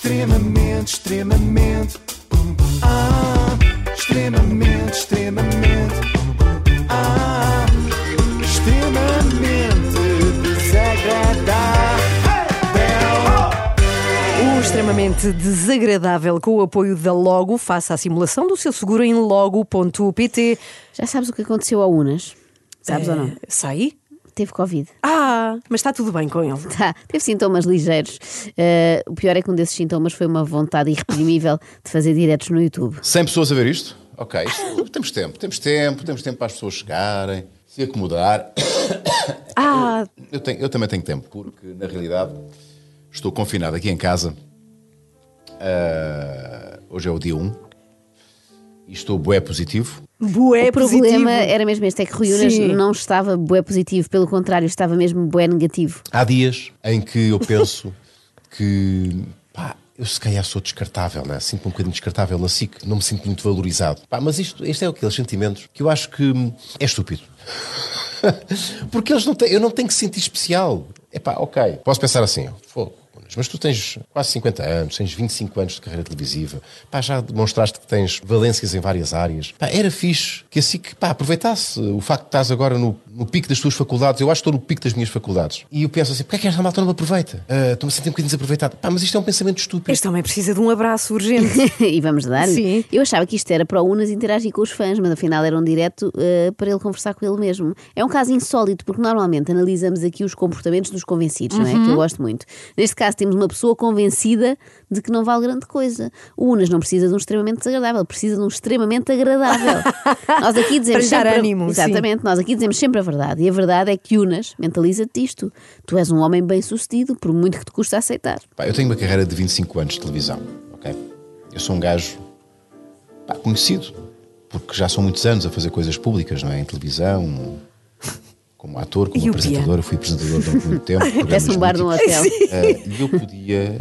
Extremamente, extremamente. Ah, extremamente, extremamente. Ah, extremamente desagradável. O extremamente desagradável com o apoio da Logo. Faça a simulação do seu seguro em logo.pt. Já sabes o que aconteceu ao Unas? Sabes ou não? Sai? Teve Covid. Ah, mas está tudo bem com ele. Tá, teve sintomas ligeiros. Eh, o pior é que um desses sintomas foi uma vontade irreprimível de fazer diretos no YouTube. 100 pessoas a ver isto? Ok, isto- temos tempo, temos tempo, temos tempo para as pessoas chegarem, se acomodar. Ah, Eu, tenho- eu também tenho tempo, porque na realidade estou confinado aqui em casa. Ah, hoje é o dia 1 e estou bué positivo. Bué o problema positivo. era mesmo este, é que Rui Unas Sim. não estava bué positivo, pelo contrário, estava mesmo bué negativo. Há dias em que eu penso que pá, eu se calhar sou descartável, né? sinto-me um bocadinho descartável na SIC, não me sinto muito valorizado. Pá, mas isto, este é aqueles sentimentos que eu acho que hum, é estúpido. Porque eles não têm, eu não tenho que sentir especial. É pá, ok. Posso pensar assim, "Fogo, mas tu tens quase 50 anos, tens 25 anos de carreira televisiva, pá, já demonstraste que tens valências em várias áreas. Pá, era fixe que assim que pá, aproveitasse o facto de estás agora no, no pico das tuas faculdades. Eu acho que estou no pico das minhas faculdades. E eu penso assim, porquê é que esta malta não me aproveita? Ah, Estou-me a sentir um bocadinho desaproveitado. Pá, mas isto é um pensamento estúpido. Este homem precisa de um abraço urgente. e vamos dar. Sim. Eu achava que isto era para o Unas interagir com os fãs, mas afinal era um direto eh, para ele conversar com ele mesmo. É um caso insólito, porque normalmente analisamos aqui os comportamentos dos convencidos, não é? Que eu gosto muito. Neste caso, temos uma pessoa convencida de que não vale grande coisa. O Unas não precisa de um extremamente desagradável, precisa de um extremamente agradável. Nós aqui dizemos Para sempre. ânimo, sim. Exatamente, nós aqui dizemos sempre a verdade. E a verdade é que Unas, mentaliza-te isto. Tu és um homem bem sucedido, por muito que te custa aceitar. Pá, eu tenho uma carreira de 25 anos de televisão, ok? Eu sou um gajo pá, conhecido, porque já são muitos anos a fazer coisas públicas, não é? Em televisão, como ator, como apresentador. Eu fui apresentador durante muito tempo. Programas um bar num hotel. Eh, E eu podia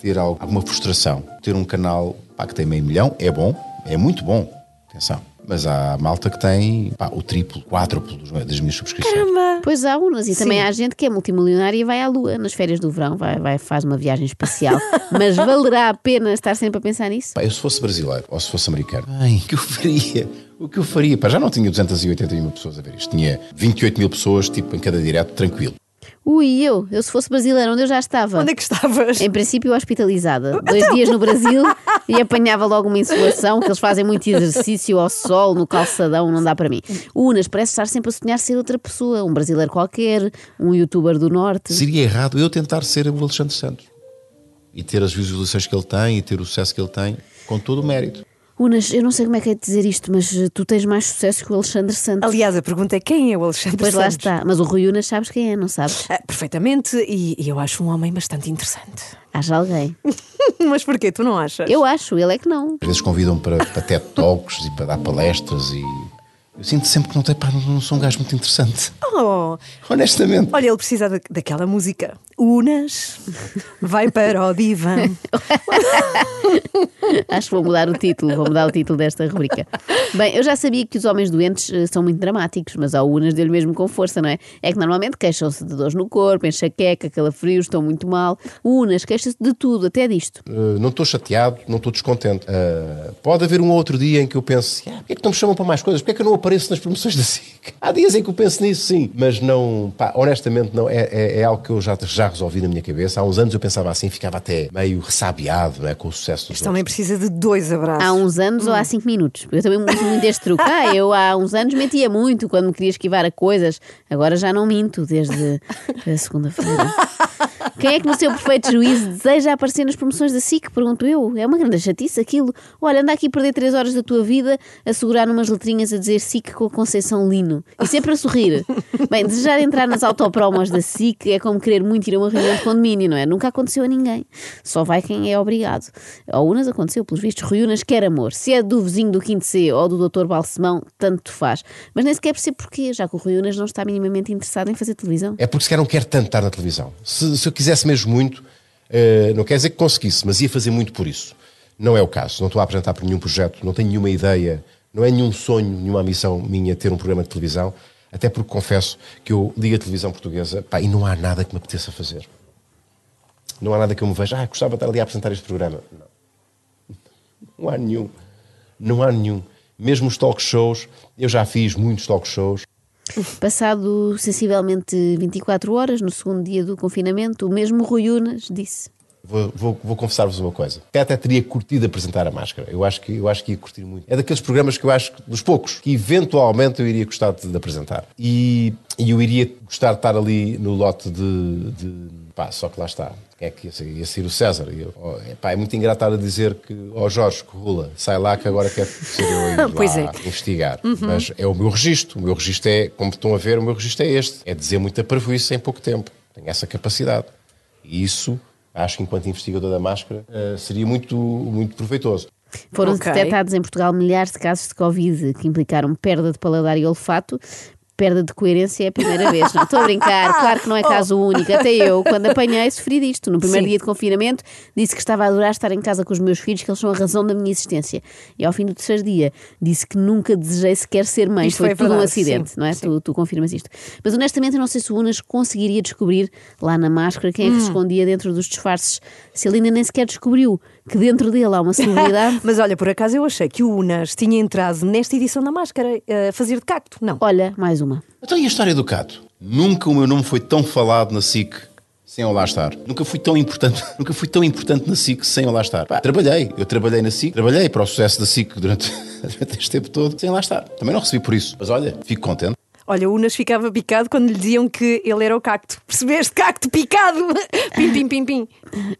ter al- alguma frustração. Ter um canal pá, que tem meio milhão é bom, é muito bom, atenção. Mas há malta que tem pá, o triplo, quádruplo dos- das minhas subscrições. Pois há unas, e também Sim. há gente que é multimilionária e vai à Lua nas férias do verão, vai, vai faz uma viagem espacial. Mas valerá a pena estar sempre a pensar nisso? Pá, eu se fosse brasileiro ou se fosse americano, ai, o que eu faria? O que eu faria? Pá, já não tinha 281 mil pessoas a ver isto. Tinha 28 mil pessoas, tipo, em cada direto, tranquilo. Ui, eu, eu se fosse brasileiro, onde eu já estava? Onde é que estavas? Em princípio, hospitalizada. Dois dias no Brasil e apanhava logo uma insolação, que eles fazem muito exercício ao sol, no calçadão, não dá para mim. Unas parece estar sempre a sonhar ser outra pessoa, um brasileiro qualquer, um youtuber do norte. Seria errado eu tentar ser o Alexandre Santos. E ter as visualizações que ele tem e ter o sucesso que ele tem, com todo o mérito. Unas, eu não sei como é que é de dizer isto, mas eh, tu tens mais sucesso que o Alexandre Santos. Aliás, a pergunta é quem é o Alexandre Pois lá Santos? está. Mas o Rui Unas sabes quem é, não sabes? Ah, perfeitamente, e, e eu acho um homem bastante interessante. Haja alguém. Mas porquê? Tu não achas? Eu acho, ele é que não. Às vezes convidam para, para TED Talks e para dar palestras e... Eu sinto sempre que não, tem, pá, não, não sou um gajo muito interessante. Oh, Honestamente. olha, ele precisa da- daquela música. Unas, vai para o divã. Acho que vou mudar o título, vou mudar o título desta rubrica. Bem, eu já sabia que os homens doentes eh, são muito dramáticos, mas ao Unas dele mesmo com força, não é? É que normalmente queixam-se de dores no corpo, enxaqueca, calafrios, estão muito mal. O Unas queixa-se de tudo, até disto. Uh, não estou chateado, não estou descontente. Uh, pode haver um outro dia em que eu pense, ah, porquê é que não me chamam para mais coisas? Porquê é que eu não apareço nas promoções da SIC? Há dias em que eu penso nisso, sim, mas não, pá, honestamente, não, é, é, é algo que eu já, já resolvi na minha cabeça. Há uns anos eu pensava assim, ficava até meio ressabiado não é, com o sucesso dos homem outros. precisa de dois abraços. Há uns anos ou há cinco minutos? Eu também uso muito este truque. Ah, eu há uns anos mentia muito quando me queria esquivar a coisas. Agora já não minto desde a segunda-feira. Quem é que no seu perfeito juízo deseja aparecer nas promoções da SIC? Pergunto eu. É uma grande chatice aquilo. Olha, anda aqui a perder três horas da tua vida a segurar umas letrinhas a dizer SIC com a Conceição Lino. E sempre a sorrir. Bem, desejar entrar nas autopromos da SIC é como querer muito ir a uma reunião de condomínio, não é? Nunca aconteceu a ninguém. Só vai quem é obrigado. Ao Unas aconteceu, pelos vistos, Rui Unas quer amor. Se é do vizinho do Quinto C ou do Dr. Balsemão, tanto faz. Mas nem sequer percebo porquê, já que o Rui Unas não está minimamente interessado em fazer televisão. É porque se calhar não quero tanto estar na televisão. Se, se eu quisesse mesmo muito, eh, não quer dizer que conseguisse, mas ia fazer muito por isso. Não é o caso. Não estou a apresentar por nenhum projeto, não tenho nenhuma ideia, não é nenhum sonho, nenhuma ambição minha ter um programa de televisão. Até porque confesso que eu ligo a televisão portuguesa pá, e não há nada que me apeteça fazer. Não há nada que eu me veja, ah, gostava de estar ali a apresentar este programa. Não. Não há nenhum. Não há nenhum. Mesmo os talk shows, eu já fiz muitos talk shows. Passado sensivelmente 24 horas, no segundo dia do confinamento, o mesmo Rui Unas disse. Vou, vou, vou confessar-vos uma coisa. Eu até teria curtido apresentar a máscara. Eu acho, que, eu acho que ia curtir muito. É daqueles programas que eu acho, que- dos poucos, que eventualmente eu iria gostar de, de apresentar. E, e eu iria gostar de estar ali no lote de. de pá, só que lá está. É que ia ser? O César. E eu, oh, é, pá, é muito engraçado a dizer que, ó Jorge Corrula, sai lá que agora quer ser eu ir Pois lá é. investigar. Mas é o meu registro. O meu registro é, como estão a ver, o meu registro é este. É dizer muita parvoíce em pouco tempo. Tenho essa capacidade. E isso, acho que enquanto investigador da máscara, eh, seria muito, muito proveitoso. Foram Ok. detectados em Portugal milhares de casos de Covid que implicaram perda de paladar e olfato. Perda de coerência é a primeira vez. Não estou a brincar, claro que não é caso único. Até eu, quando apanhei, sofri disto. No primeiro Sim. dia de confinamento, disse que estava a adorar estar em casa com os meus filhos, que eles são a razão da minha existência. E ao fim do terceiro dia, disse que nunca desejei sequer ser mãe. Isto foi, foi tudo um verdade, acidente, sim, não é? sim. Tu, tu confirmas isto. Mas honestamente, eu não sei se o Unas conseguiria descobrir lá na máscara quem é Hum. que se escondia dentro dos disfarces. Se ele ainda nem sequer descobriu que dentro dele há uma celebridade. Mas olha, por acaso eu achei que o Unas tinha entrado nesta edição da máscara eh, a fazer de cacto. Não. Olha, mais uma. Então e a história do Cato? Nunca o meu nome foi tão falado na SIC sem eu lá estar. Nunca fui tão importante, nunca fui tão importante na SIC sem eu lá estar. Pá, trabalhei, eu trabalhei na SIC, trabalhei para o sucesso da SIC durante, durante este tempo todo sem lá estar. Também não recebi por isso. Mas olha, fico contente. Olha, o Unas ficava picado quando lhe diziam que ele era o cacto. Percebeste? Cacto picado! Pim, pim, pim, pim.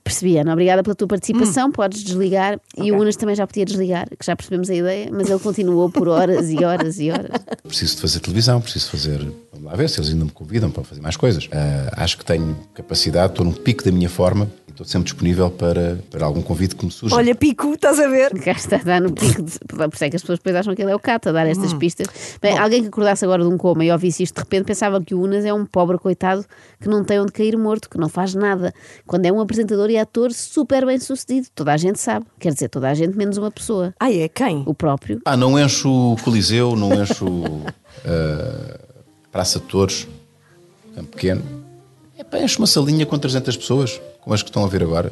Percebi, Ana. Obrigada pela tua participação. Hum. Podes desligar. E o Unas também já podia desligar, que já percebemos a ideia, mas ele continuou por horas e horas e horas. Preciso de fazer televisão, preciso fazer. Vamos lá ver se eles ainda me convidam para fazer mais coisas. Ah, acho que tenho capacidade, estou num pico da minha forma estou sempre disponível para, para algum convite que me surja. Olha, pico, estás a ver? Cá está, está no pico. De... Por isso é que as pessoas depois acham que ele é o cato a dar Hum. estas pistas. Bem, alguém que acordasse agora de um coma e ouvisse isto de repente pensava que o Unas é um pobre coitado que não tem onde cair morto, que não faz nada. Quando é um apresentador e ator super bem sucedido. Toda a gente sabe. Quer dizer, toda a gente menos uma pessoa. Ah, é? Quem? O próprio. Ah, não encho o Coliseu, não encho a Praça de Touros, Campo Pequeno. É pá, encho uma salinha com 300 pessoas, como as que estão a ver agora.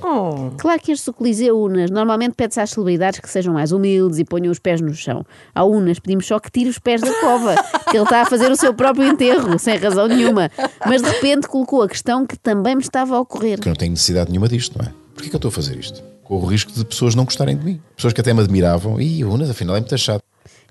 Claro que este Coliseu Unas normalmente pede-se às celebridades que sejam mais humildes e ponham os pés no chão. Ao Unas pedimos só que tire os pés da cova, que ele está a fazer o seu próprio enterro, sem razão nenhuma. Mas de repente colocou a questão que também me estava a ocorrer. Porque eu não tenho necessidade nenhuma disto, não é? Porquê que eu estou a fazer isto? Corro o risco de pessoas não gostarem de mim. Pessoas que até me admiravam. E o Unas, afinal, é muito chato.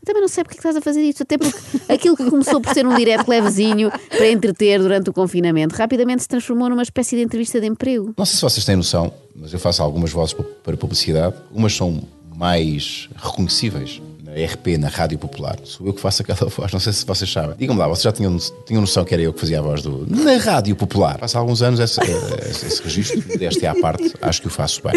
Também não sei porque é que estás a fazer isto, até porque aquilo que começou por ser um direto levezinho para entreter durante o confinamento, rapidamente se transformou numa espécie de entrevista de emprego. Não sei se vocês têm noção, mas eu faço algumas vozes pa- para publicidade. Umas são mais reconhecíveis na RP, na Rádio Popular. Sou eu que faço aquela voz, não sei se vocês sabem. Digam-me lá, vocês já tinham, tinham noção que era eu que fazia a voz do. Na Rádio Popular. Há alguns anos esse, esse, esse registro, deste à parte, acho que o faço bem.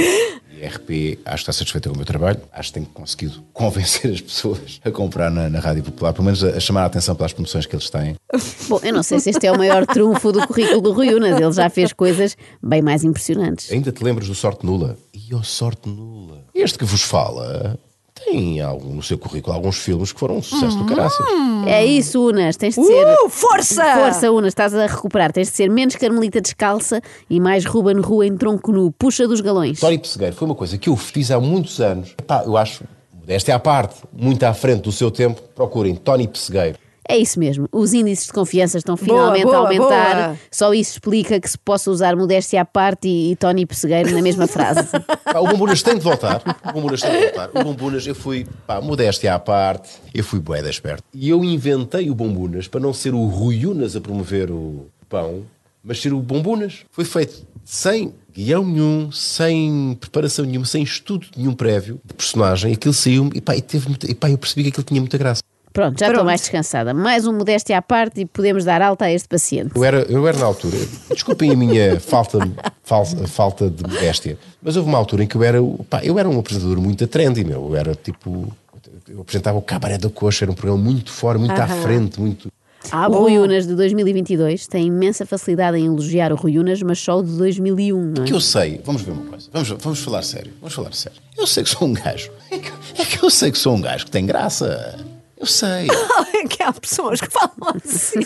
RP, acho que está satisfeita com o meu trabalho, acho que tenho conseguido convencer as pessoas a comprar na, na Rádio Popular, pelo menos a, a chamar a atenção pelas promoções que eles têm. Bom, eu não sei se este é o maior trunfo do currículo do Rui Unas, ele já fez coisas bem mais impressionantes. Ainda te lembras do Sorte Nula? E o Sorte Nula. Este que vos fala tem algum, no seu currículo alguns filmes que foram um sucesso do caraças. É isso, Unas, tens de ser. Uh, força! Força, Unas, estás a recuperar. Tens de ser menos Carmelita descalça e mais Ruben Rua em tronco nu. Puxa dos galões. Tony Pessegueiro foi uma coisa que eu fiz há muitos anos. Epá, eu acho, esta é a parte, muito à frente do seu tempo. Procurem Tony Pessegueiro. É isso mesmo. Os índices de confiança estão finalmente boa, a aumentar. boa. Só isso explica que se possa usar modéstia à parte e, e Tony Pessegueiro na mesma frase. Pá, o Bombunas tem de voltar. O Bombunas tem de voltar. O Bombunas, eu fui, pá, modéstia à parte, eu fui bué esperto. E eu inventei o Bombunas para não ser o Rui Unas a promover o pão, mas ser o Bombunas. Foi feito sem guião nenhum, sem preparação nenhuma, sem estudo nenhum prévio de personagem. Aquilo saiu-me e pá, e teve e pá, eu percebi que aquilo tinha muita graça. Pronto, já estou mais descansada. Mais um modéstia à parte e podemos dar alta a este paciente. Eu era, eu era na altura, desculpem a minha falta, falta de modéstia, mas houve uma altura em que eu era, pá, eu era um apresentador muito trendy, meu. Eu era tipo. Eu apresentava o Cabaré da Coxa, era um programa muito fora, muito à frente, muito. Ah, o. Rui Unas de 2022 tem imensa facilidade em elogiar o Rui Unas, mas só o de 2001, não é? Que eu sei, vamos ver uma coisa, vamos, vamos falar sério, vamos falar sério. Eu sei que sou um gajo, é que, é que eu sei que sou um gajo que tem graça. Eu sei. que há pessoas que falam assim.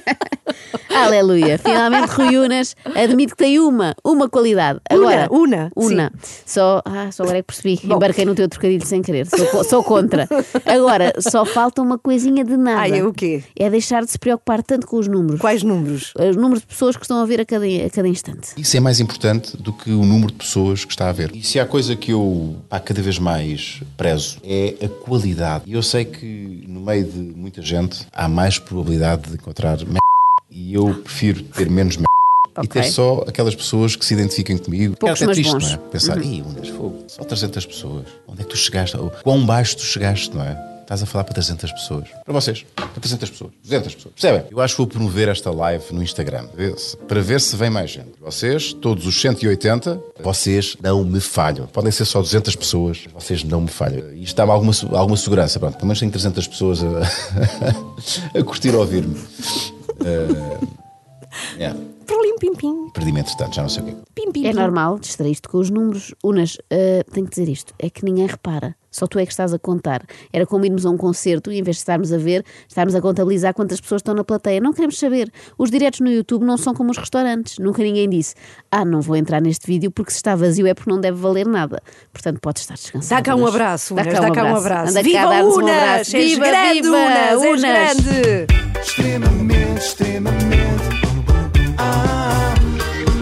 Aleluia. Finalmente Rui Unas admite que tem uma, uma qualidade. Agora, Una, una, Una. Só, ah, só agora é que percebi. Embarquei no teu trocadilho sem querer. Sou, sou contra. Agora, só falta uma coisinha de nada. Ai, é o quê? É deixar de se preocupar tanto com os números. Quais números? Os números de pessoas que estão a ver a cada, a cada instante. Isso é mais importante do que o número de pessoas que está a ver. E se há coisa que eu pá, cada vez mais prezo é a qualidade. E eu sei que no meio de muita gente há mais probabilidade de encontrar. E eu prefiro ter menos merda. E ter só aquelas pessoas que se identifiquem comigo. Poucos, é até triste, bons. não é? Pensar, ih, Unas, fogo, só 300 pessoas. Onde é que tu chegaste? Quão baixo tu chegaste, não é? Estás a falar para 300 pessoas. Para vocês. Para 300 pessoas. 200 pessoas. Percebem? Eu acho que vou promover esta live no Instagram. Para ver se vem mais gente. Vocês, todos os 180, Vocês não me falham. podem ser só 200 pessoas. Vocês não me falham. Isto dá-me alguma, alguma segurança. Pronto, pelo menos tenho 300 pessoas a, a curtir ouvir-me. Uh, yeah. Perlim, pim, pim. Perdi-me entretanto, já não sei o quê. Pim, pim, É pim. normal distrair-te com os números. Unas, ah, tenho que dizer isto: é que ninguém repara. Só tu é que estás a contar. Era como irmos a um concerto e, em vez de estarmos a ver, estarmos a contabilizar quantas pessoas estão na plateia. Não queremos saber. Os diretos no YouTube não são como os restaurantes. Nunca ninguém disse: Ah, não vou entrar neste vídeo porque se está vazio é porque não deve valer nada. Portanto, podes estar descansado. Dá cá um abraço, Unas. Dá cá um abraço. abraço. Anda viva cá, Unas! Um abraço. Viva, grande, viva, Unas! Unas. grande! Extremamente, extremamente. Ah,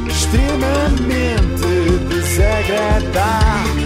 extremamente desagradável.